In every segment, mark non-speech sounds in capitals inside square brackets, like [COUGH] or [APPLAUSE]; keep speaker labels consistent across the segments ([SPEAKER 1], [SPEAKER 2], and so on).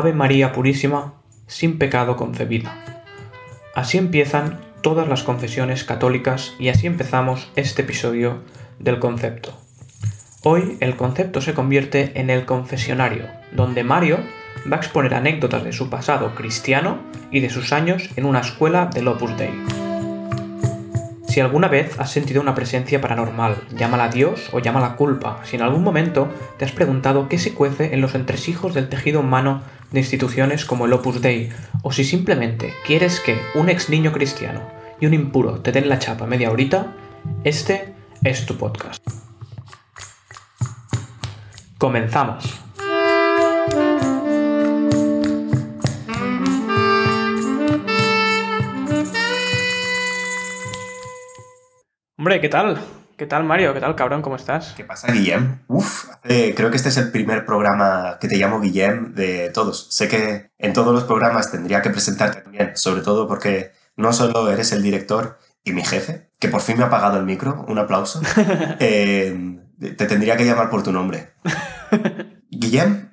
[SPEAKER 1] Ave María Purísima, sin pecado concebida. Así empiezan todas las confesiones católicas y así empezamos este episodio del concepto. Hoy el concepto se convierte en el confesionario, donde Mario va a exponer anécdotas de su pasado cristiano y de sus años en una escuela del Opus Dei. Si alguna vez has sentido una presencia paranormal, llámala Dios o llámala culpa, si en algún momento te has preguntado qué se cuece en los entresijos del tejido humano de instituciones como el Opus Dei, o si simplemente quieres que un ex niño cristiano y un impuro te den la chapa media horita, este es tu podcast. Comenzamos. Hombre, ¿qué tal? ¿Qué tal, Mario? ¿Qué tal, cabrón? ¿Cómo estás?
[SPEAKER 2] ¿Qué pasa, Guillem? Uf, creo que este es el primer programa que te llamo Guillem de todos. Sé que en todos los programas tendría que presentarte también, sobre todo porque no solo eres el director y mi jefe, que por fin me ha pagado el micro, un aplauso, [LAUGHS] eh, te tendría que llamar por tu nombre. [LAUGHS] Guillem,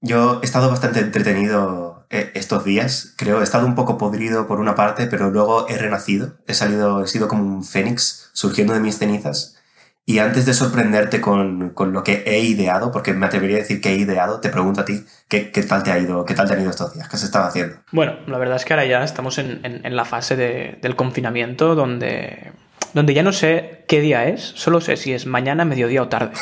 [SPEAKER 2] yo he estado bastante entretenido eh, estos días. Creo, he estado un poco podrido por una parte, pero luego he renacido. He salido, he sido como un fénix surgiendo de mis cenizas. Y antes de sorprenderte con, con, lo que he ideado, porque me atrevería a decir que he ideado, te pregunto a ti, ¿qué, qué tal te ha ido? ¿Qué tal te han ido estos días? ¿Qué has estado haciendo?
[SPEAKER 1] Bueno, la verdad es que ahora ya estamos en, en, en la fase de, del confinamiento donde, donde ya no sé qué día es, solo sé si es mañana, mediodía o tarde.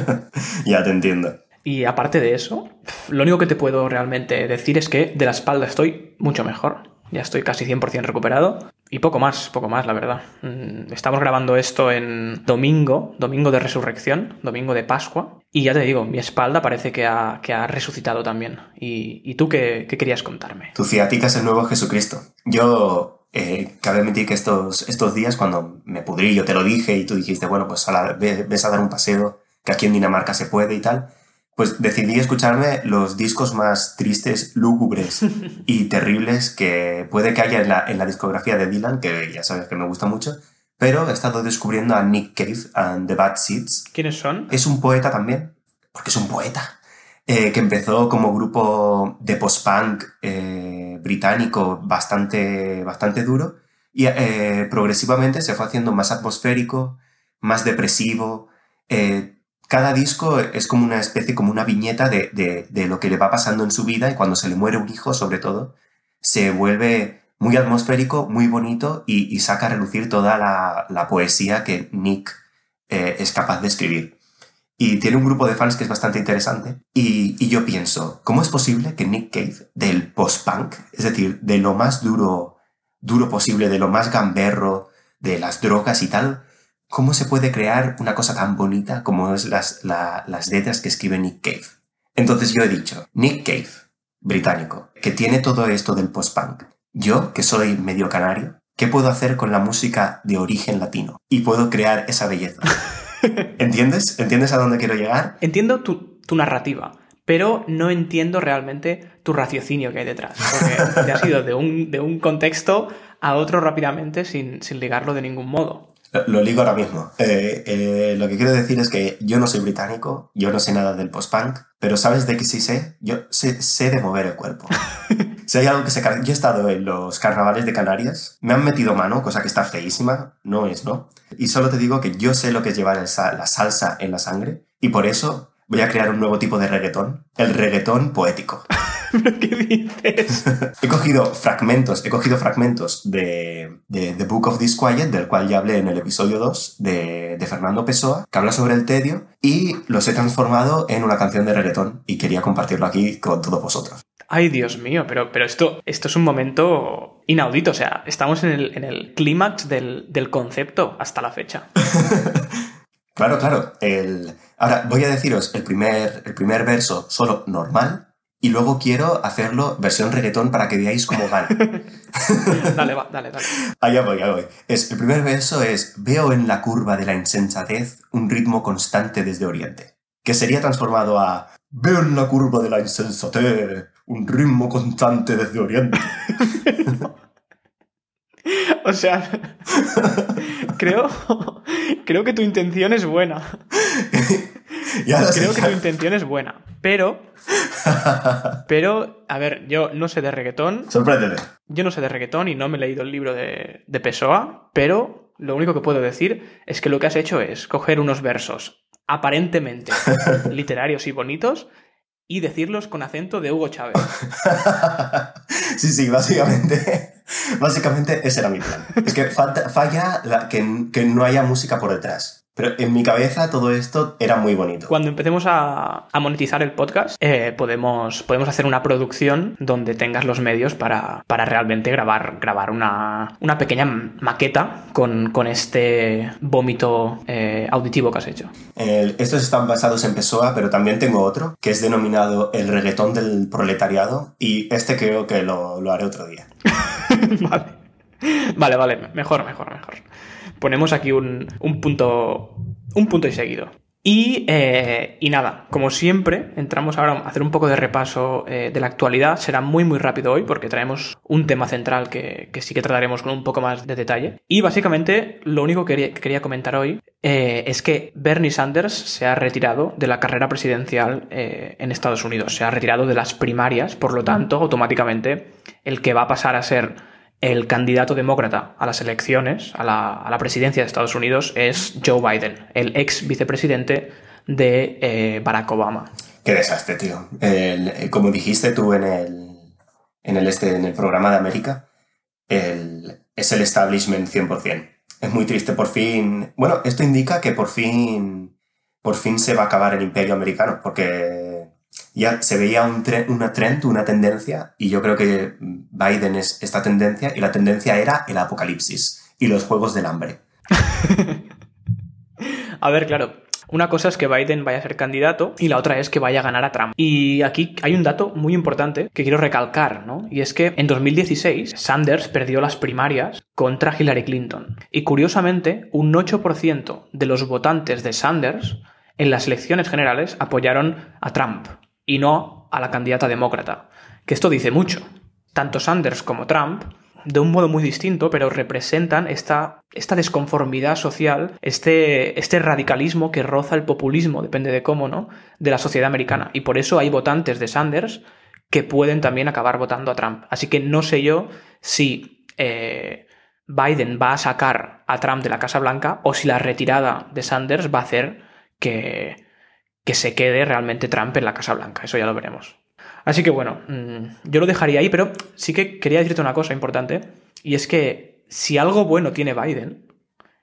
[SPEAKER 1] [LAUGHS]
[SPEAKER 2] ya te entiendo.
[SPEAKER 1] Y aparte de eso, lo único que te puedo realmente decir es que de la espalda estoy mucho mejor. Ya estoy casi 100% recuperado. Y poco más, poco más, la verdad. Mm, estamos grabando esto en domingo, domingo de resurrección, domingo de Pascua. Y ya te digo, mi espalda parece que ha, que ha resucitado también. ¿Y, y tú qué, qué, querías contarme?
[SPEAKER 2] Tu ciática es el nuevo Jesucristo. Yo, eh, cabe admitir que estos, estos días, cuando me pudrí, yo te lo dije y tú dijiste, bueno, pues ves a dar un paseo, que aquí en Dinamarca se puede y tal pues decidí escucharme los discos más tristes, lúgubres [LAUGHS] y terribles que puede que haya en la, en la, discografía de Dylan, que ya sabes que me gusta mucho, pero he estado descubriendo a Nick Cave and the Bad Seeds.
[SPEAKER 1] ¿Quiénes son?
[SPEAKER 2] Es un poeta también, porque es un poeta, eh, que empezó como grupo de post-punk eh, británico bastante, bastante duro y eh, progresivamente se fue haciendo más atmosférico, más depresivo, eh, cada disco es como una especie, como una viñeta de, de, de, lo que le va pasando en su vida y cuando se le muere un hijo, sobre todo, se vuelve muy atmosférico, muy bonito y, saca a relucir toda la, la poesía que Nick eh, es capaz de escribir. Y tiene un grupo de fans que es bastante interesante. Y, y yo pienso, ¿cómo es posible que Nick Cave, del post-punk, es decir, de lo más duro, duro posible, de lo más gamberro, de las drogas y tal, ¿Cómo se puede crear una cosa tan bonita como es las, la, las letras que escribe Nick Cave? Entonces yo he dicho, Nick Cave, británico, que tiene todo esto del post-punk. Yo, que soy medio canario, ¿qué puedo hacer con la música de origen latino? Y puedo crear esa belleza. [LAUGHS] ¿Entiendes? ¿Entiendes a dónde quiero llegar?
[SPEAKER 1] Entiendo tu, tu narrativa, pero no entiendo realmente tu raciocinio que hay detrás. Porque te has ido de un, de un contexto a otro rápidamente sin, sin ligarlo de ningún modo.
[SPEAKER 2] Lo ligo ahora mismo. Eh, eh, lo que quiero decir es que yo no soy británico, yo no sé nada del post-punk, pero ¿sabes de qué sí sé? Yo sé, sé de mover el cuerpo. [LAUGHS] si hay algo que se... Yo he estado en los carnavales de Canarias, me han metido mano, cosa que está feísima, no es, ¿no? Y solo te digo que yo sé lo que es llevar la salsa en la sangre y por eso voy a crear un nuevo tipo de reggaetón, el reggaetón poético.
[SPEAKER 1] ¿Pero qué dices? [LAUGHS]
[SPEAKER 2] he cogido fragmentos, he cogido fragmentos de, de, The Book of Disquiet, del cual ya hablé en el episodio 2 de, de, Fernando Pessoa, que habla sobre el tedio, y los he transformado en una canción de reggaetón y quería compartirlo aquí con todos vosotros.
[SPEAKER 1] Ay, Dios mío, pero, pero esto, esto es un momento inaudito, o sea, estamos en el, en el clímax del, del concepto hasta la fecha. [LAUGHS]
[SPEAKER 2] claro, claro. El... Ahora voy a deciros el primer, el primer verso solo normal y luego quiero hacerlo versión reggaetón para que veáis cómo van. [LAUGHS]
[SPEAKER 1] dale, va, dale, dale.
[SPEAKER 2] Allá voy, allá voy. Es, el primer verso es, veo en la curva de la insensatez un ritmo constante desde Oriente, que sería transformado a, veo en la curva de la insensatez un ritmo constante desde Oriente. [LAUGHS]
[SPEAKER 1] o sea, [LAUGHS] creo, creo que tu intención es buena. Creo que tu intención es buena, pero. [LAUGHS] Pero, a ver, yo no sé de reggaetón.
[SPEAKER 2] Sorpréndete.
[SPEAKER 1] Yo no sé de reggaetón y no me he leído el libro de, de Pessoa, pero lo único que puedo decir es que lo que has hecho es coger unos versos aparentemente [LAUGHS] literarios y bonitos y decirlos con acento de Hugo Chávez. [LAUGHS]
[SPEAKER 2] sí, sí, básicamente. Básicamente ese era mi plan. Es que falla que, que no haya música por detrás. Pero en mi cabeza todo esto era muy bonito.
[SPEAKER 1] Cuando empecemos a, monetizar el podcast, eh, podemos, podemos hacer una producción donde tengas los medios para, para realmente grabar, grabar una, una pequeña maqueta con, con este vómito eh, auditivo que has hecho.
[SPEAKER 2] estos están basados en Pessoa, pero también tengo otro, que es denominado el reggaetón del proletariado, y este creo que lo, lo haré otro día. [LAUGHS]
[SPEAKER 1] vale. Vale, vale, mejor, mejor, mejor ponemos aquí un, punto, un punto y seguido. Eh, y, nada, como siempre, entramos ahora a hacer un poco de repaso eh, de la actualidad. Será muy muy rápido hoy porque traemos un tema central que, sí que trataremos con un poco más de detalle. Y básicamente lo único que quería, comentar hoy eh, es que Bernie Sanders se ha retirado de la carrera presidencial en Estados Unidos. Se ha retirado de las primarias, por lo tanto, automáticamente el que va a pasar a ser el candidato demócrata a las elecciones, a la, presidencia de Estados Unidos, es Joe Biden, el ex vicepresidente de eh, Barack Obama.
[SPEAKER 2] Qué desastre, tío. Como dijiste tú en el, en el, este, en el programa de América, es el establishment 100%. Es muy triste, por fin... Bueno, esto indica que por fin, por fin se va a acabar el imperio americano, porque ya se veía un una trend, una tendencia, y yo creo que Biden es esta tendencia, y la tendencia era el apocalipsis y los juegos del hambre. [LAUGHS]
[SPEAKER 1] a ver, claro. Una cosa es que Biden vaya a ser candidato y la otra es que vaya a ganar a Trump. Y aquí hay un dato muy importante que quiero recalcar, ¿no? Y es que en 2016 Sanders perdió las primarias contra Hillary Clinton. Y curiosamente, un 8% de los votantes de Sanders en las elecciones generales apoyaron a Trump y no a la candidata demócrata. Que esto dice mucho. Tanto Sanders como Trump, de un modo muy distinto, pero representan esta, desconformidad social, este, este radicalismo que roza el populismo, depende de cómo, ¿no? De la sociedad americana. Y por eso hay votantes de Sanders que pueden también acabar votando a Trump. Así que no sé yo si eh, Biden va a sacar a Trump de la Casa Blanca o si la retirada de Sanders va a hacer que, que se quede realmente Trump en la Casa Blanca. Eso ya lo veremos. Así que bueno, mm, yo lo dejaría ahí, pero sí que quería decirte una cosa importante, y es que si algo bueno tiene Biden,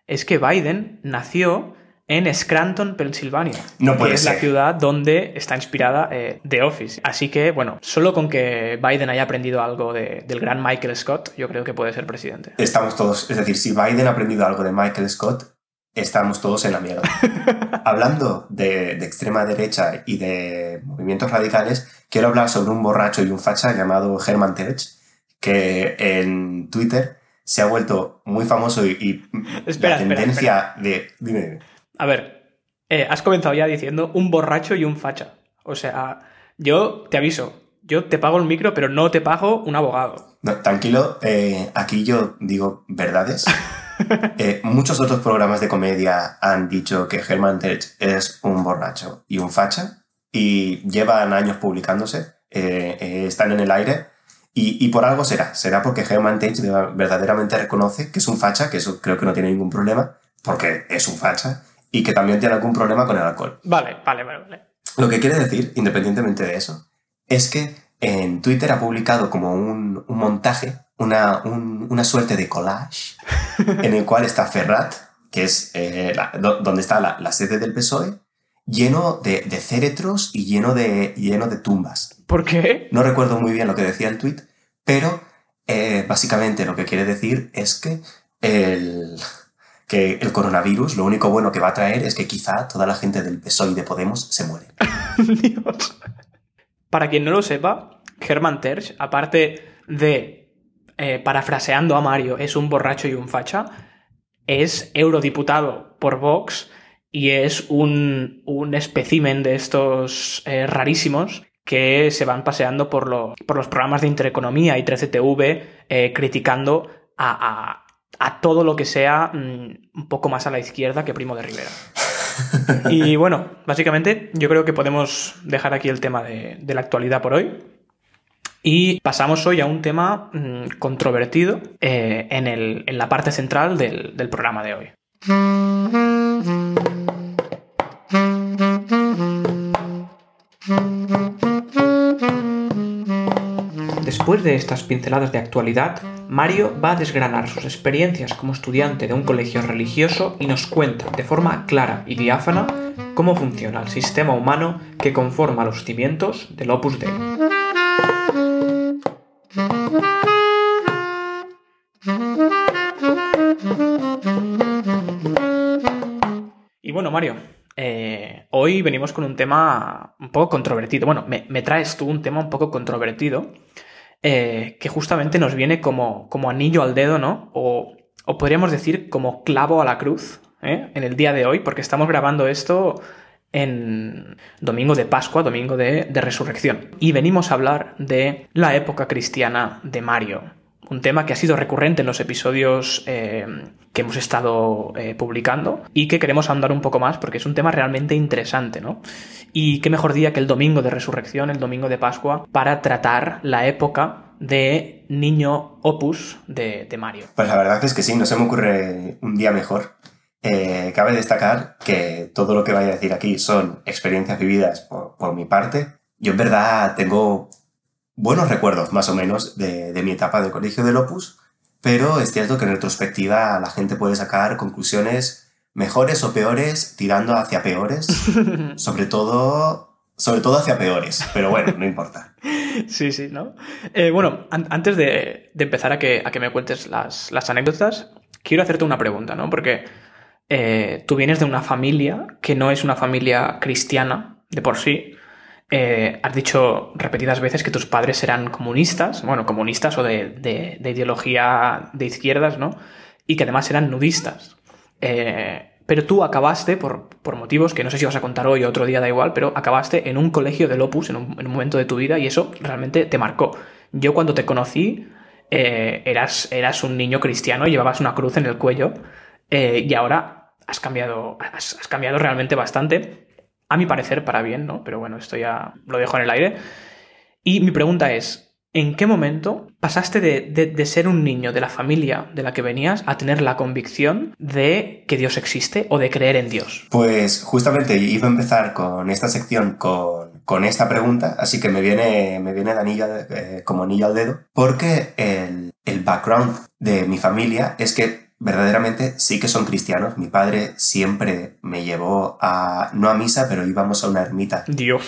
[SPEAKER 1] es que Biden nació en Scranton, Pensilvania,
[SPEAKER 2] no puede
[SPEAKER 1] que es la ciudad donde está inspirada eh, The Office. Así que, bueno, solo con que Biden haya aprendido algo del gran Michael Scott, yo creo que puede ser presidente.
[SPEAKER 2] Estamos todos, es decir, si Biden ha aprendido algo de Michael Scott, estamos todos en la mierda. [LAUGHS] Hablando de, extrema derecha y de movimientos radicales, quiero hablar sobre un borracho y un facha llamado Herman Terch, que en Twitter se ha vuelto muy famoso y,
[SPEAKER 1] espera, la tendencia
[SPEAKER 2] de... Dime, dime.
[SPEAKER 1] A ver, eh, has comenzado ya diciendo un borracho y un facha. O sea, yo te aviso, yo te pago el micro, pero no te pago un abogado.
[SPEAKER 2] tranquilo, eh, aquí yo digo verdades. [LAUGHS] Eh, muchos otros programas de comedia han dicho que Herman Terch es un borracho y un facha y llevan años publicándose, eh, eh, están en el aire y, por algo será. Será porque Herman Terch verdaderamente reconoce que es un facha, que eso creo que no tiene ningún problema, porque es un facha, y que también tiene algún problema con el alcohol.
[SPEAKER 1] Vale, vale, vale. vale.
[SPEAKER 2] Lo que quiere decir, independientemente de eso, es que en Twitter ha publicado como un, un montaje una, una suerte de collage [LAUGHS] en el cual está Ferrat, que es eh, donde está la, sede del PSOE, lleno de, de féretros y lleno de, lleno de tumbas.
[SPEAKER 1] ¿Por qué?
[SPEAKER 2] No recuerdo muy bien lo que decía el tweet, pero eh, básicamente lo que quiere decir es que el, que el coronavirus lo único bueno que va a traer es que quizá toda la gente del PSOE y de Podemos se muere. [LAUGHS]
[SPEAKER 1] Dios. Para quien no lo sepa, Herman Terch, aparte de eh, parafraseando a Mario, es un borracho y un facha, es eurodiputado por Vox y es un, un espécimen de estos eh, rarísimos que se van paseando por, por, los programas de Intereconomía y 13TV eh, criticando a, todo lo que sea mm, un poco más a la izquierda que Primo de Rivera. [LAUGHS] Y bueno, básicamente yo creo que podemos dejar aquí el tema de, la actualidad por hoy. Y pasamos hoy a un tema mm, controvertido eh, en, la parte central del, del programa de hoy. Después de estas pinceladas de actualidad, Mario va a desgranar sus experiencias como estudiante de un colegio religioso y nos cuenta de forma clara y diáfana cómo funciona el sistema humano que conforma los cimientos del Opus Dei. Mario, eh, hoy venimos con un tema un poco controvertido. Bueno, me, traes tú un tema un poco controvertido eh, que justamente nos viene como, como anillo al dedo, ¿no? O, podríamos decir como clavo a la cruz ¿eh? en el día de hoy, porque estamos grabando esto en domingo de Pascua, domingo de, resurrección. Y venimos a hablar de la época cristiana de Mario. Un tema que ha sido recurrente en los episodios eh, que hemos estado publicando y que queremos ahondar un poco más porque es un tema realmente interesante, ¿no? Y qué mejor día que el domingo de resurrección, el domingo de Pascua, para tratar la época de niño opus de, Mario.
[SPEAKER 2] Pues la verdad es que sí, no se me ocurre un día mejor. Eh, cabe destacar que todo lo que vaya a decir aquí son experiencias vividas por, mi parte. Yo en verdad tengo buenos recuerdos más o menos de, de mi etapa de colegio del opus, pero es cierto que en retrospectiva la gente puede sacar conclusiones mejores o peores, tirando hacia peores, [LAUGHS] sobre todo, sobre todo hacia peores, pero bueno, no importa. [LAUGHS]
[SPEAKER 1] Sí, sí, ¿no? Eh, bueno, antes de, empezar a que, a que me cuentes las, anécdotas, quiero hacerte una pregunta, ¿no? Porque eh, tú vienes de una familia que no es una familia cristiana de por sí. Eh, has dicho repetidas veces que tus padres eran comunistas, bueno, comunistas o de, de ideología de izquierdas, ¿no? Y que además eran nudistas. Eh, pero tú acabaste, por, motivos que no sé si vas a contar hoy o otro día, da igual, pero acabaste en un colegio del Opus en un, momento de tu vida y eso realmente te marcó. Yo cuando te conocí, eh, eras, eras un niño cristiano, llevabas una cruz en el cuello y ahora has cambiado, has, cambiado realmente bastante. A mi parecer, para bien, ¿no? Pero bueno, esto ya lo dejo en el aire. Y mi pregunta es, ¿En qué momento pasaste de, ser un niño de la familia de la que venías a tener la convicción de que Dios existe o de creer en Dios?
[SPEAKER 2] Pues justamente iba a empezar con esta sección con, esta pregunta, así que me viene, me viene de anillo, eh, como anillo al dedo, porque el, el background de mi familia es que verdaderamente sí que son cristianos. Mi padre siempre me llevó a, no a misa, pero íbamos a una ermita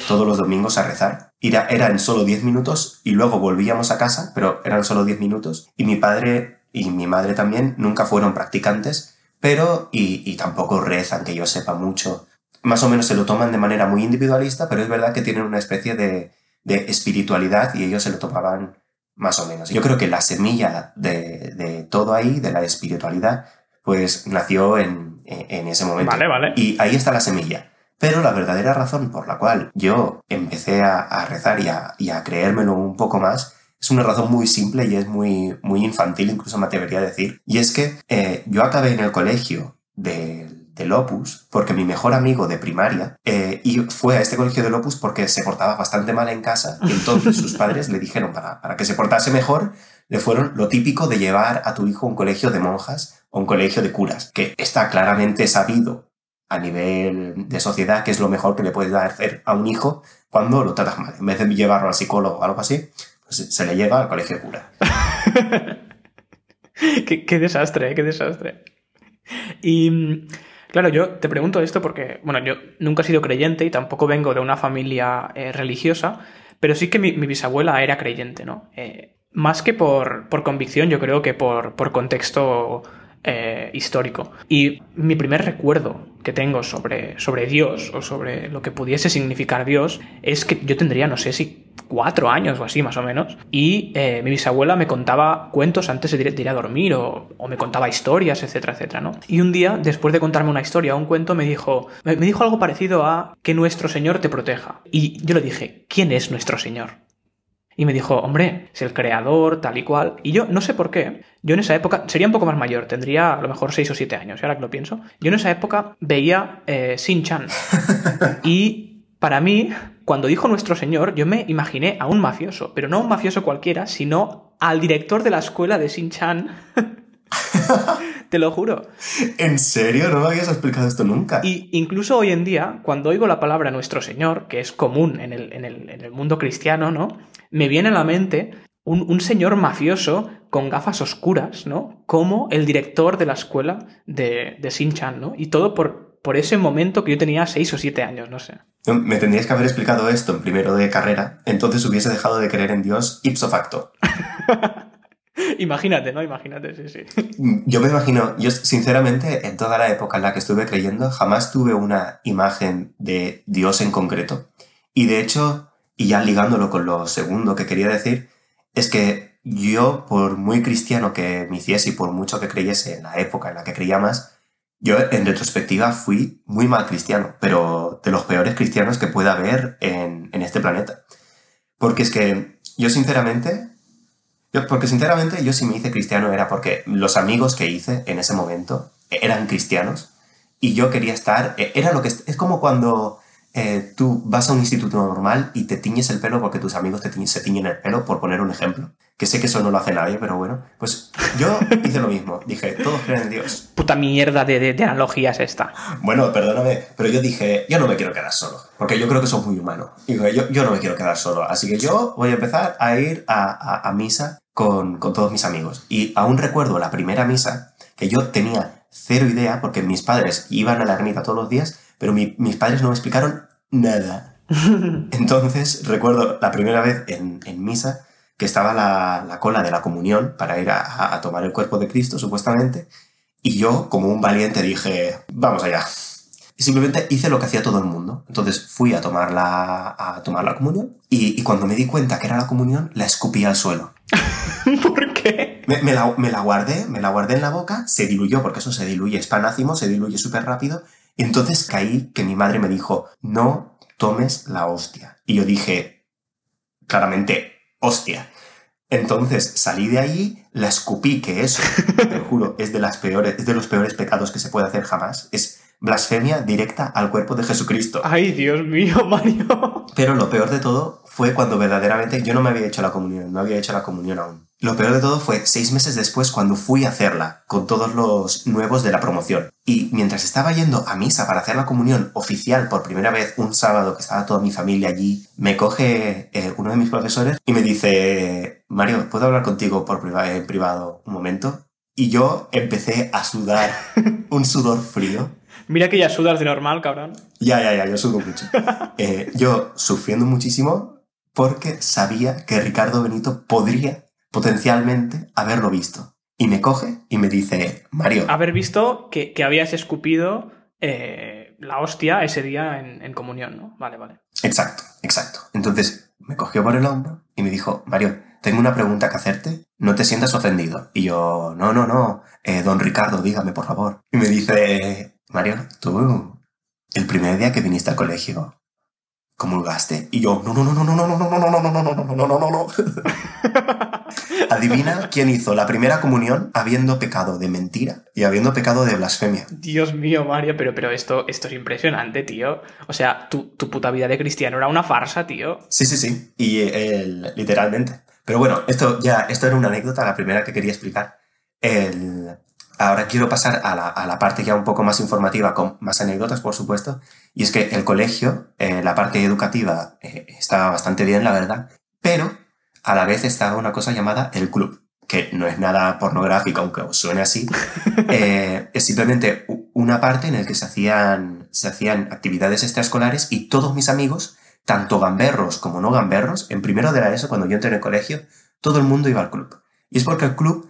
[SPEAKER 2] todos los domingos a rezar. Era, eran solo 10 minutos y luego volvíamos a casa, pero eran solo 10 minutos. Y mi padre y mi madre también nunca fueron practicantes, pero y, tampoco rezan, que yo sepa mucho. Más o menos se lo toman de manera muy individualista, pero es verdad que tienen una especie de, de espiritualidad y ellos se lo tomaban más o menos. Yo creo que la semilla de, todo ahí, de la espiritualidad, pues nació en, ese momento.
[SPEAKER 1] Vale, vale.
[SPEAKER 2] Y ahí está la semilla. Pero la verdadera razón por la cual yo empecé a, rezar y a, creérmelo un poco más es una razón muy simple y es muy, muy infantil, incluso me atrevería a decir. Y es que eh, yo acabé en el colegio de del Opus, porque mi mejor amigo de primaria eh, y fue a este colegio del Opus porque se portaba bastante mal en casa y [LAUGHS] entonces sus padres le dijeron para, para que se portase mejor, le fueron lo típico de llevar a tu hijo a un colegio de monjas o un colegio de curas, que está claramente sabido a nivel de sociedad que es lo mejor que le puedes dar hacer a un hijo cuando lo tratas mal. En vez de llevarlo al psicólogo o algo así, pues se le lleva al colegio de cura. [LAUGHS]
[SPEAKER 1] qué, qué desastre, ¿eh? qué desastre. Y Claro, yo te pregunto esto porque, bueno, yo nunca he sido creyente y tampoco vengo de una familia eh, religiosa, pero sí que mi, bisabuela era creyente, ¿no? Eh, más que por, por, convicción, yo creo que por, por contexto eh, histórico. Y mi primer recuerdo que tengo sobre, sobre Dios o sobre lo que pudiese significar Dios es que yo tendría, no sé si cuatro años o así más o menos, y eh, mi bisabuela me contaba cuentos antes de ir, a dormir o, me contaba historias, etcétera, etcétera, ¿no? Y un día, después de contarme una historia o un cuento, me dijo, me dijo algo parecido a que nuestro Señor te proteja. Y yo le dije, ¿quién es nuestro Señor? Y me dijo, hombre, es el creador, tal y cual. Y yo no sé por qué. Yo en esa época, sería un poco más mayor, tendría a lo mejor 6 o 7 años, ahora que lo pienso. Yo en esa época veía eh, Shin-Chan. [LAUGHS] y para mí, cuando dijo nuestro señor, yo me imaginé a un mafioso, pero no a un mafioso cualquiera, sino al director de la escuela de Shin-Chan. [LAUGHS] Te lo juro.
[SPEAKER 2] ¿En serio? No me habías explicado esto nunca.
[SPEAKER 1] Y incluso hoy en día, cuando oigo la palabra nuestro Señor, que es común en el, en el, en el mundo cristiano, ¿no? Me viene a la mente un, un, señor mafioso con gafas oscuras, ¿no? Como el director de la escuela de, de Shin-Chan, ¿no? Y todo por, por ese momento que yo tenía seis o siete años, no sé.
[SPEAKER 2] Me tendrías que haber explicado esto en primero de carrera, entonces hubiese dejado de creer en Dios ipso facto. [LAUGHS]
[SPEAKER 1] Imagínate, ¿no? Imagínate, sí, sí.
[SPEAKER 2] Yo me imagino, yo sinceramente, en toda la época en la que estuve creyendo, jamás tuve una imagen de Dios en concreto. Y de hecho, y ya ligándolo con lo segundo que quería decir, es que yo, por muy cristiano que me hiciese y por mucho que creyese en la época en la que creía más, yo en retrospectiva fui muy mal cristiano, pero de los peores cristianos que pueda haber en, en este planeta. Porque es que yo sinceramente porque sinceramente yo si me hice cristiano era porque los amigos que hice en ese momento eran cristianos y yo quería estar, e, era lo que es como cuando eh, tú vas a un instituto normal y te tiñes el pelo porque tus amigos te se tiñen el pelo, por poner un ejemplo. Que sé que eso no lo hace nadie, pero bueno, pues yo [LAUGHS] hice lo mismo. Dije, todos creen en Dios.
[SPEAKER 1] Puta mierda de, de, de analogía es esta.
[SPEAKER 2] Bueno, perdóname, pero yo dije, yo no me quiero quedar solo, porque yo creo que soy muy humano. Y dije, yo, yo no me quiero quedar solo, así que yo voy a empezar a ir a, a, a misa con, con todos mis amigos. Y aún recuerdo la primera misa, que yo tenía cero idea, porque mis padres iban a la ermita todos los días, pero mi, mis padres no me explicaron nada. [LAUGHS] Entonces, recuerdo la primera vez en, en misa que estaba la, la, cola de la comunión para ir a, a, tomar el cuerpo de Cristo, supuestamente, y yo, como un valiente, dije, vamos allá. Y simplemente hice lo que hacía todo el mundo. Entonces fui a tomar la, a tomar la comunión y, y cuando me di cuenta que era la comunión, la escupí al suelo. [LAUGHS]
[SPEAKER 1] ¿Por qué?
[SPEAKER 2] Me, me, la, me, la, guardé, me la guardé en la boca, se diluyó, porque eso se diluye, es panácimo, se diluye súper rápido, y entonces caí que mi madre me dijo, no tomes la hostia. Y yo dije, claramente, hostia. Entonces salí de allí, la escupí, que eso, [LAUGHS] te lo juro, es de, las peores, es de los peores pecados que se puede hacer jamás. Es blasfemia directa al cuerpo de Jesucristo.
[SPEAKER 1] Ay, Dios mío, [LAUGHS] Mario.
[SPEAKER 2] Pero lo peor de todo fue cuando verdaderamente yo no me había hecho la comunión, no había hecho la comunión aún. Lo peor de todo fue seis meses después cuando fui a hacerla, con todos los nuevos de la promoción. Y mientras estaba yendo a misa para hacer la comunión oficial por primera vez un sábado que estaba toda mi familia allí, me coge eh, uno de mis profesores y me dice, Mario, ¿puedo hablar contigo por priva en privado un momento? Y yo empecé a sudar [LAUGHS] un sudor frío.
[SPEAKER 1] Mira que ya sudas de normal, cabrón.
[SPEAKER 2] Ya, ya, ya, yo sudo mucho. eh, yo sufriendo muchísimo porque sabía que Ricardo Benito podría potencialmente haberlo visto. Y me coge y me dice, Mario.
[SPEAKER 1] Haber visto que, que habías escupido eh, la hostia ese día en, en, comunión, ¿no? Vale, vale.
[SPEAKER 2] Exacto, exacto. Entonces me cogió por el hombro y me dijo, Mario, tengo una pregunta que hacerte. No te sientas ofendido. Y yo, no, no, no. Eh, don Ricardo, dígame, por favor. Y me dice, Mario, tú, el primer día que viniste al colegio, ¿comulgaste? Y yo, no, no, no, no, no, no, no, no, no, no, no, no, no, no, no, no, no. Adivina quién hizo la primera comunión habiendo pecado de mentira y habiendo pecado de blasfemia.
[SPEAKER 1] Dios mío, Mario, pero, pero esto, esto es impresionante, tío. O sea, tu, tu puta vida de cristiano era una farsa, tío.
[SPEAKER 2] Sí, sí, sí. Y él, literalmente. Pero bueno, esto ya, esto era una anécdota, la primera que quería explicar. El, ahora quiero pasar a la, a la, parte ya un poco más informativa, con más anécdotas, por supuesto. Y es que el colegio, eh, la parte educativa, eh, estaba bastante bien, la verdad. Pero a la vez estaba una cosa llamada el club, que no es nada pornográfico, aunque os suene así. [LAUGHS] eh, es simplemente una parte en la que se hacían, se hacían actividades extraescolares y todos mis amigos, tanto gamberros como no gamberros, en primero de la ESO, cuando yo entré en el colegio, todo el mundo iba al club. Y es porque el club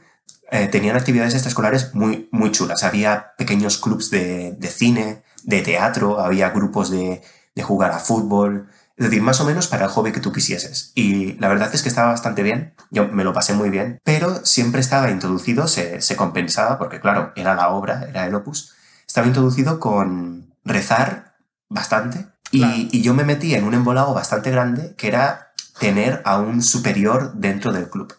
[SPEAKER 2] eh, tenían actividades extraescolares muy, muy chulas. Había pequeños clubs de, de cine, de teatro, había grupos de, de jugar a fútbol, es decir, más o menos para el hobby que tú quisieses. Y la verdad es que estaba bastante bien, yo me lo pasé muy bien, pero siempre estaba introducido, se, se compensaba, porque claro, era la obra, era el opus, estaba introducido con rezar bastante y, claro. y yo me metí en un embolado bastante grande que era tener a un superior dentro del club.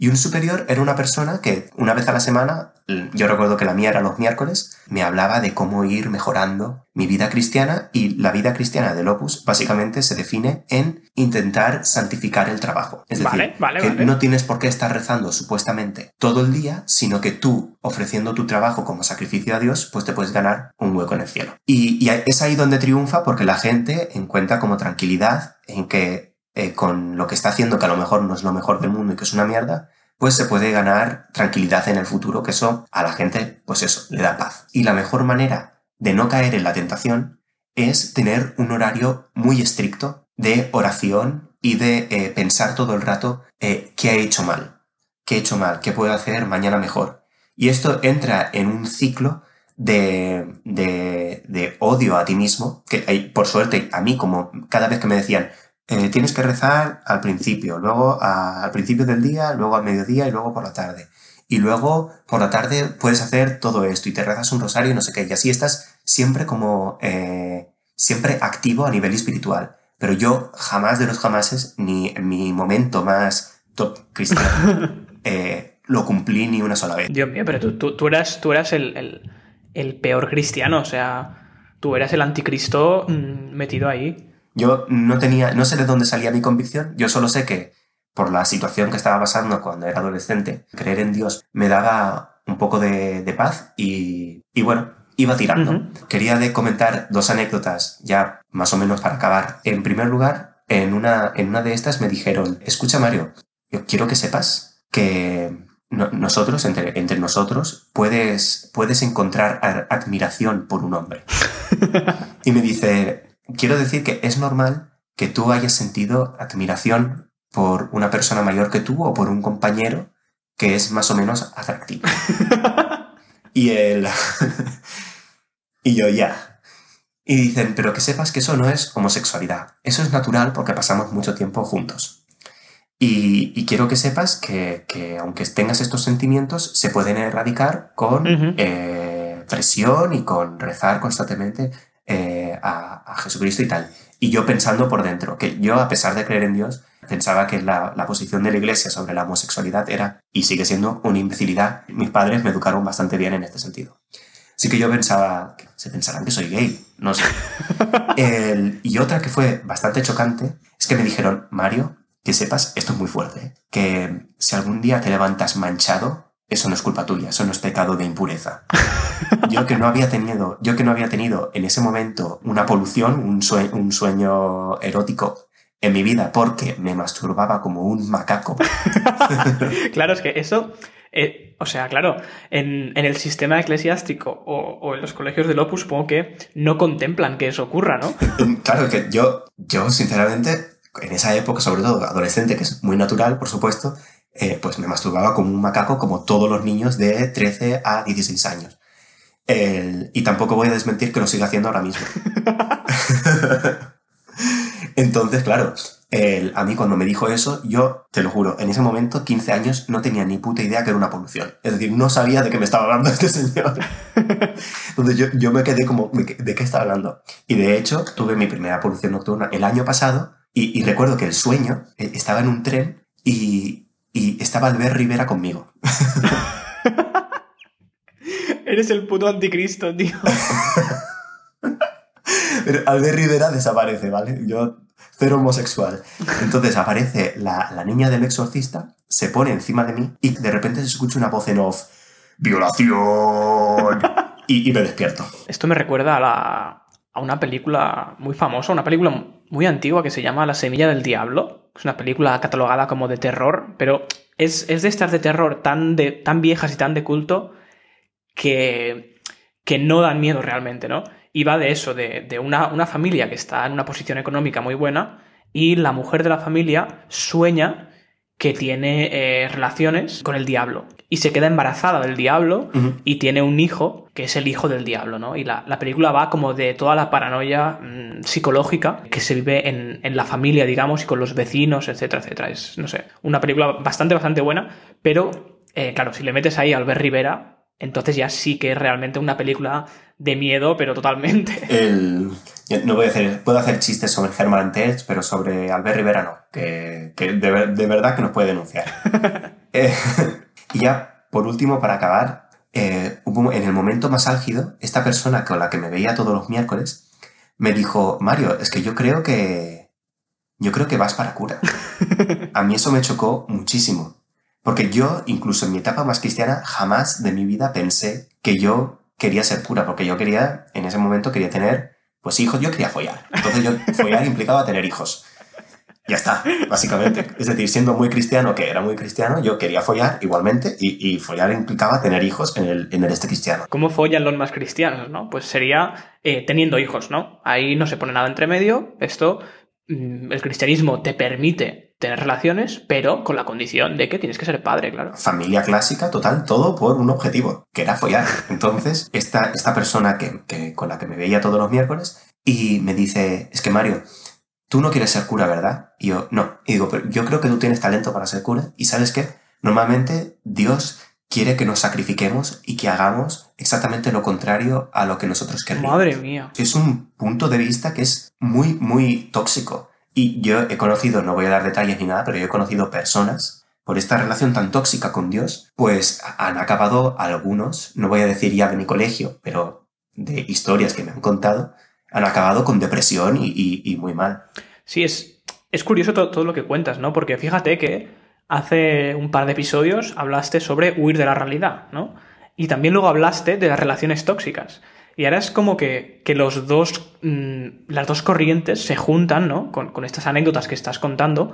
[SPEAKER 2] Y un superior era una persona que una vez a la semana, yo recuerdo que la mía era los miércoles, me hablaba de cómo ir mejorando mi vida cristiana y la vida cristiana del Opus básicamente se define en intentar santificar el trabajo. Es decir, que no tienes por qué estar rezando supuestamente todo el día, sino que tú, ofreciendo tu trabajo como sacrificio a Dios, pues te puedes ganar un hueco en el cielo. Y, es ahí donde triunfa porque la gente encuentra como tranquilidad en que eh, con lo que está haciendo, que a lo mejor no es lo mejor del mundo y que es una mierda, pues se puede ganar tranquilidad en el futuro, que eso a la gente, pues eso, le da paz. Y la mejor manera de no caer en la tentación es tener un horario muy estricto de oración y de eh, pensar todo el rato eh, qué he hecho mal, qué he hecho mal, qué puedo hacer mañana mejor. Y esto entra en un ciclo de, de, de odio a ti mismo, que por suerte a mí como cada vez que me decían, eh, tienes que rezar al principio, luego al principio del día, luego al mediodía y luego por la tarde. Y luego por la tarde puedes hacer todo esto y te rezas un rosario y no sé qué. Y así estás siempre como, eh, siempre activo a nivel espiritual. Pero yo jamás de los jamases, ni en mi momento más top cristiano, [LAUGHS] eh, lo cumplí ni una sola vez.
[SPEAKER 1] Dios mío, pero tú, tú, eras, tú eras el, el peor cristiano, o sea, tú eras el anticristo mm, metido ahí.
[SPEAKER 2] Yo no tenía, no sé de dónde salía mi convicción, yo solo sé que por la situación que estaba pasando cuando era adolescente, creer en Dios me daba un poco de, paz y, bueno, iba tirando. Quería de comentar dos anécdotas ya más o menos para acabar. En primer lugar, en una, en una de estas me dijeron, escucha Mario, yo quiero que sepas que nosotros, entre, entre, nosotros, puedes, puedes encontrar admiración por un hombre. [LAUGHS] y me dice, quiero decir que es normal que tú hayas sentido admiración por una persona mayor que tú o por un compañero que es más o menos atractivo. [LAUGHS] y él... [LAUGHS] y yo ya. Y dicen, pero que sepas que eso no es homosexualidad. Eso es natural porque pasamos mucho tiempo juntos. Y, quiero que sepas que, aunque tengas estos sentimientos, se pueden erradicar con eh, presión y con rezar constantemente eh, a, Jesucristo y tal. Y yo pensando por dentro, que yo, a pesar de creer en Dios, pensaba que la, posición de la iglesia sobre la homosexualidad era y sigue siendo una imbecilidad. Mis padres me educaron bastante bien en este sentido. Así que yo pensaba, se pensarán que soy gay, no sé. [LAUGHS] y otra que fue bastante chocante es que me dijeron, Mario, que sepas, esto es muy fuerte, que si algún día te levantas manchado, eso no es culpa tuya, eso no es pecado de impureza. [LAUGHS] Yo que no había tenido, yo que no había tenido en ese momento una polución, un, un sueño erótico en mi vida porque me masturbaba como un macaco. [LAUGHS]
[SPEAKER 1] claro, es que eso, eh, o sea, claro, en, el sistema eclesiástico o, en los colegios del Opus supongo que no contemplan que eso ocurra, ¿no?
[SPEAKER 2] claro, que yo, yo sinceramente, en esa época, sobre todo adolescente, que es muy natural, por supuesto, eh, pues me masturbaba como un macaco, como todos los niños de 13 a 16 años. y tampoco voy a desmentir que lo siga haciendo ahora mismo. [LAUGHS] Entonces, claro, a mí cuando me dijo eso, yo, te lo juro, en ese momento, 15 años, no tenía ni puta idea que era una polución. Es decir, no sabía de qué me estaba hablando este señor. [LAUGHS] Entonces yo, me quedé como, ¿de qué estaba hablando? Y de hecho, tuve mi primera polución nocturna el año pasado y, y recuerdo que el sueño eh, estaba en un tren y, y estaba Albert Rivera conmigo. [LAUGHS]
[SPEAKER 1] Eres el puto anticristo, tío. [LAUGHS]
[SPEAKER 2] Pero Albert Rivera desaparece, ¿vale? Yo, cero homosexual. Entonces aparece la, niña del exorcista, se pone encima de mí y de repente se escucha una voz en off. ¡Violación! y, me despierto.
[SPEAKER 1] Esto me recuerda a, la, a una película muy famosa, una película muy antigua que se llama La Semilla del Diablo es una película catalogada como de terror, pero es, de estas de terror tan, de, tan viejas y tan de culto que, que no dan miedo realmente, ¿no? Y va de eso, de, una, una familia que está en una posición económica muy buena y la mujer de la familia sueña que tiene eh, relaciones con el diablo. Y se queda embarazada del diablo y tiene un hijo que es el hijo del diablo, ¿no? Y la, película va como de toda la paranoia mm, psicológica que se vive en, la familia, digamos, y con los vecinos, etcétera, etcétera. Es, no sé, una película bastante, bastante buena, pero, eh, claro, si le metes ahí a Albert Rivera, entonces ya sí que es realmente una película de miedo, pero totalmente. [LAUGHS]
[SPEAKER 2] El, no voy a hacer, puedo hacer chistes sobre Herman Terz, pero sobre Albert Rivera no, que, que de, de, verdad que nos puede denunciar. [LAUGHS] eh, y ya, por último, para acabar, eh, en el momento más álgido, esta persona con la que me veía todos los miércoles me dijo, Mario, es que yo creo que... Yo creo que vas para cura. [LAUGHS] A mí eso me chocó muchísimo. Porque yo, incluso en mi etapa más cristiana, jamás de mi vida pensé que yo quería ser pura, porque yo quería, en ese momento quería tener, pues hijos, yo quería follar. Entonces yo, follar implicaba tener hijos. Ya está, básicamente. Es decir, siendo muy cristiano, que era muy cristiano, yo quería follar igualmente y, follar implicaba tener hijos en el, este cristiano.
[SPEAKER 1] ¿Cómo follan los más cristianos, no? Pues sería eh, teniendo hijos, ¿no? Ahí no se pone nada entre medio. Esto, mm, el cristianismo te permite tener relaciones, pero con la condición de que tienes que ser padre, claro.
[SPEAKER 2] Familia clásica, total, todo por un objetivo, que era follar. [LAUGHS] Entonces, esta, esta persona que, que, con la que me veía todos los miércoles y me dice, es que Mario, tú no quieres ser cura, ¿verdad? Y yo, no. Y digo, pero yo creo que tú tienes talento para ser cura. Y sabes qué? Normalmente Dios quiere que nos sacrifiquemos y que hagamos exactamente lo contrario a lo que nosotros queremos.
[SPEAKER 1] Madre mía.
[SPEAKER 2] Es un punto de vista que es muy, muy tóxico. Y yo he conocido, no voy a dar detalles ni nada, pero yo he conocido personas por esta relación tan tóxica con Dios, pues han acabado algunos, no voy a decir ya de mi colegio, pero de historias que me han contado, han acabado con depresión y, muy mal.
[SPEAKER 1] Sí, es, es curioso todo, todo, lo que cuentas, ¿no? Porque fíjate que hace un par de episodios hablaste sobre huir de la realidad, ¿no? Y también luego hablaste de las relaciones tóxicas. Y ahora es como que, que los dos, mmm, las dos corrientes se juntan, ¿no? Con, con, estas anécdotas que estás contando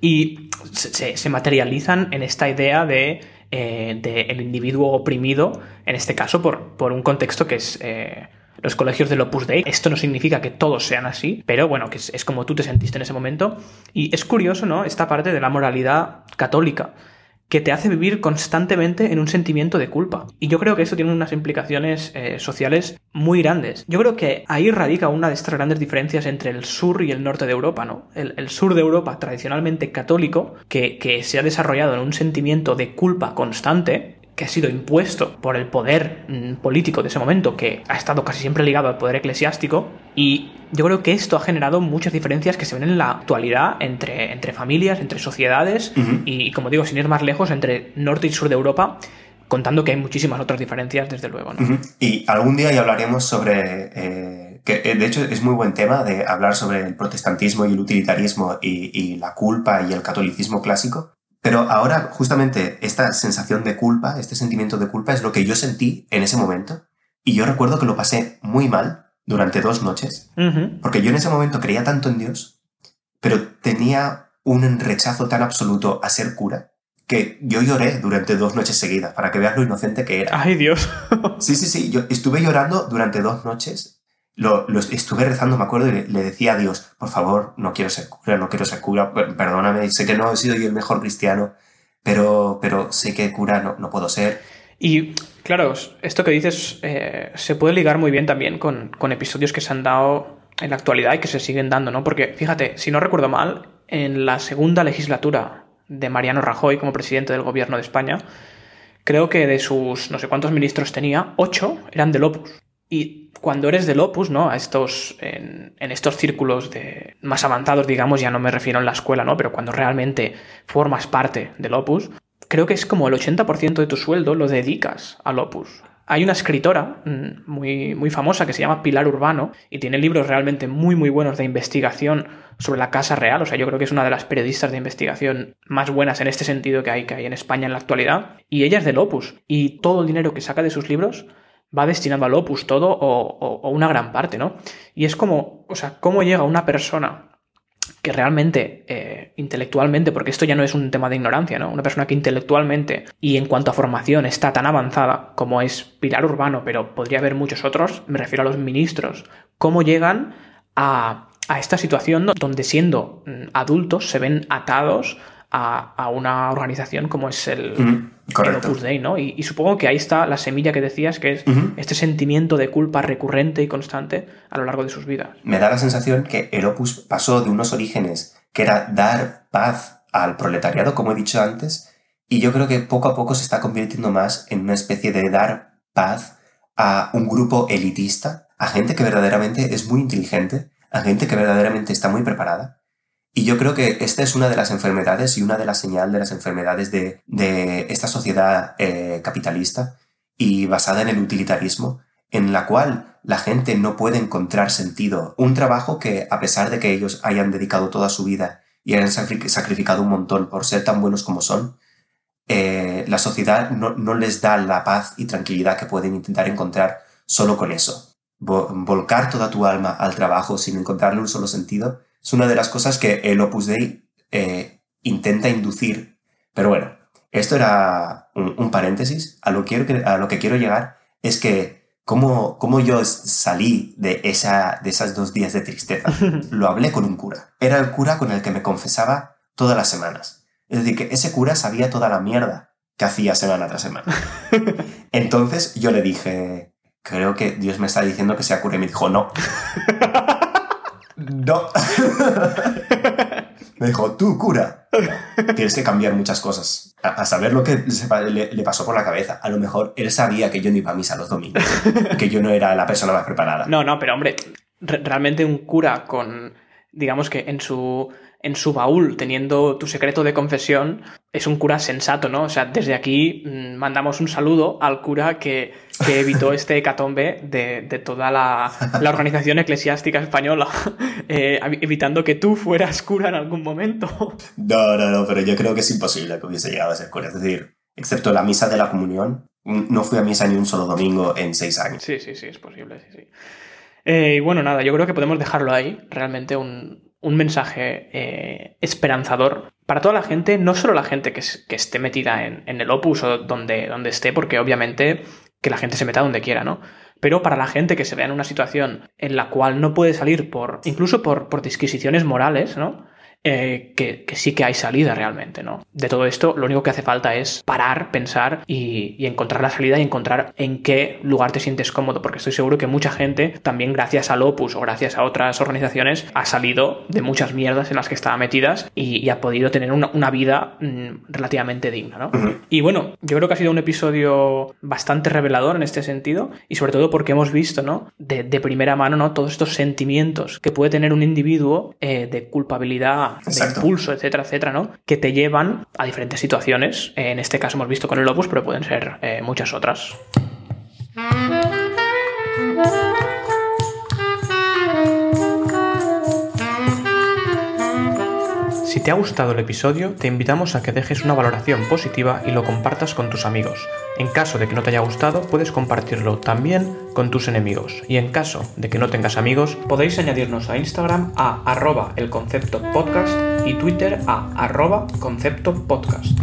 [SPEAKER 1] y se, se materializan en esta idea de, eh, de, el individuo oprimido, en este caso por, por un contexto que es... Eh, los colegios del Opus Dei. Esto no significa que todos sean así, pero bueno, que es, es, como tú te sentiste en ese momento. Y es curioso, ¿no? Esta parte de la moralidad católica que te hace vivir constantemente en un sentimiento de culpa. Y yo creo que eso tiene unas implicaciones eh, sociales muy grandes. Yo creo que ahí radica una de estas grandes diferencias entre el sur y el norte de Europa, ¿no? El, el sur de Europa, tradicionalmente católico, que, que se ha desarrollado en un sentimiento de culpa constante, que ha sido impuesto por el poder mmm, político de ese momento, que ha estado casi siempre ligado al poder eclesiástico, y yo creo que esto ha generado muchas diferencias que se ven en la actualidad entre, entre familias, entre sociedades, uh -huh. y como digo, sin ir más lejos, entre norte y sur de Europa, contando que hay muchísimas otras diferencias, desde luego. ¿no?
[SPEAKER 2] Uh -huh. Y algún día ya hablaremos sobre... Eh, que de hecho es muy buen tema de hablar sobre el protestantismo y el utilitarismo y, y la culpa y el catolicismo clásico, pero ahora, justamente, esta sensación de culpa, este sentimiento de culpa, es lo que yo sentí en ese momento. Y yo recuerdo que lo pasé muy mal durante dos noches, uh -huh. porque yo en ese momento creía tanto en Dios, pero tenía un rechazo tan absoluto a ser cura, que yo lloré durante dos noches seguidas, para que veas lo inocente que era.
[SPEAKER 1] ¡Ay, Dios!
[SPEAKER 2] sí, sí, sí, yo estuve llorando durante dos noches lo, estuve rezando, me acuerdo, y le, le, decía a Dios, por favor, no quiero ser cura, no quiero ser cura, perdóname, sé que no he sido yo el mejor cristiano, pero, pero sé que cura no, no puedo ser.
[SPEAKER 1] Y claro, esto que dices eh, se puede ligar muy bien también con, con, episodios que se han dado en la actualidad y que se siguen dando, ¿no? Porque fíjate, si no recuerdo mal, en la segunda legislatura de Mariano Rajoy como presidente del gobierno de España, creo que de sus no sé cuántos ministros tenía, ocho eran del Opus. Y cuando eres del Opus, ¿no? A estos, en, estos círculos de más avanzados, digamos, ya no me refiero en la escuela, ¿no? Pero cuando realmente formas parte del Opus, creo que es como el 80% de tu sueldo lo dedicas al Opus. Hay una escritora mm, muy, muy famosa que se llama Pilar Urbano y tiene libros realmente muy, muy buenos de investigación sobre la Casa Real. O sea, yo creo que es una de las periodistas de investigación más buenas en este sentido que hay, que hay en España en la actualidad. Y ella es del Opus. Y todo el dinero que saca de sus libros va destinado al opus todo o, una gran parte, ¿no? Y es como, o sea, cómo llega una persona que realmente, eh, intelectualmente, porque esto ya no es un tema de ignorancia, ¿no? Una persona que intelectualmente y en cuanto a formación está tan avanzada como es Pilar Urbano, pero podría haber muchos otros, me refiero a los ministros, cómo llegan a, a esta situación donde siendo mm, adultos se ven atados a, a, una organización como es el,
[SPEAKER 2] mm,
[SPEAKER 1] el Opus Dei, ¿no? Y, y, supongo que ahí está la semilla que decías, que es este sentimiento de culpa recurrente y constante a lo largo de sus vidas.
[SPEAKER 2] Me da la sensación que el Opus pasó de unos orígenes que era dar paz al proletariado, como he dicho antes, Y yo creo que poco a poco se está convirtiendo más en una especie de dar paz a un grupo elitista, a gente que verdaderamente es muy inteligente, a gente que verdaderamente está muy preparada. Y yo creo que esta es una de las enfermedades y una de las señales de las enfermedades de, esta sociedad eh, capitalista y basada en el utilitarismo, en la cual la gente no puede encontrar sentido. Un trabajo que, a pesar de que ellos hayan dedicado toda su vida y hayan sacrificado un montón por ser tan buenos como son, eh, la sociedad no, les da la paz y tranquilidad que pueden intentar encontrar solo con eso. volcar toda tu alma al trabajo sin encontrarle un solo sentido es una de las cosas que el Opus Dei eh, intenta inducir. Pero bueno, esto era un, paréntesis. A lo, quiero, a lo que quiero llegar es que cómo, cómo yo salí de, esa, de esas dos días de tristeza. [LAUGHS] Lo hablé con un cura. Era el cura con el que me confesaba todas las semanas. Es decir, que ese cura sabía toda la mierda que hacía semana tras semana. [LAUGHS] Entonces yo le dije, creo que Dios me está diciendo que sea cura y me dijo, no. [LAUGHS] no. [LAUGHS] me dijo, tú cura. Tienes que cambiar muchas cosas. A, saber lo que le, pasó por la cabeza. A lo mejor él sabía que yo no iba a misa los domingos. que yo no era la persona más preparada.
[SPEAKER 1] No, no, pero hombre, realmente un cura con, digamos que en su en su baúl teniendo tu secreto de confesión, es un cura sensato, ¿no? O sea, desde aquí mm, mandamos un saludo al cura que, evitó [LAUGHS] este hecatombe de, toda la, organización eclesiástica española, [LAUGHS] eh, evitando que tú fueras cura en algún momento. [LAUGHS]
[SPEAKER 2] No, no, no, pero yo creo que es imposible que hubiese llegado a ser cura. Es decir, excepto la misa de la comunión, no fui a misa ni un solo domingo en seis años.
[SPEAKER 1] Sí, sí, sí, es posible, sí, sí. Eh, y bueno, nada, yo creo que podemos dejarlo ahí. Realmente un, un mensaje eh, esperanzador para toda la gente, no solo la gente que, esté metida en, el opus o donde, donde esté, porque obviamente que la gente se meta donde quiera, ¿no? Pero para la gente que se vea en una situación en la cual no puede salir por, incluso por, por disquisiciones morales, ¿no? Eh, que, sí que hay salida realmente, ¿no? De todo esto, lo único que hace falta es parar, pensar y, encontrar la salida y encontrar en qué lugar te sientes cómodo, porque estoy seguro que mucha gente, también gracias al Opus o gracias a otras organizaciones, ha salido de muchas mierdas en las que estaba metidas y, ha podido tener una, vida mm, relativamente digna, ¿no? Y bueno, yo creo que ha sido un episodio bastante revelador en este sentido y sobre todo porque hemos visto, ¿no? De, primera mano, ¿no? Todos estos sentimientos que puede tener un individuo eh, de culpabilidad de impulso, etcétera, etcétera, ¿no? Que te llevan a diferentes situaciones. En este caso hemos visto con el Opus, pero pueden ser eh, muchas otras. Te ha gustado el episodio, te invitamos a que dejes una valoración positiva y lo compartas con tus amigos. En caso de que no te haya gustado, puedes compartirlo también con tus enemigos. Y en caso de que no tengas amigos, podéis añadirnos a Instagram a arroba el concepto podcast y Twitter a arroba concepto podcast.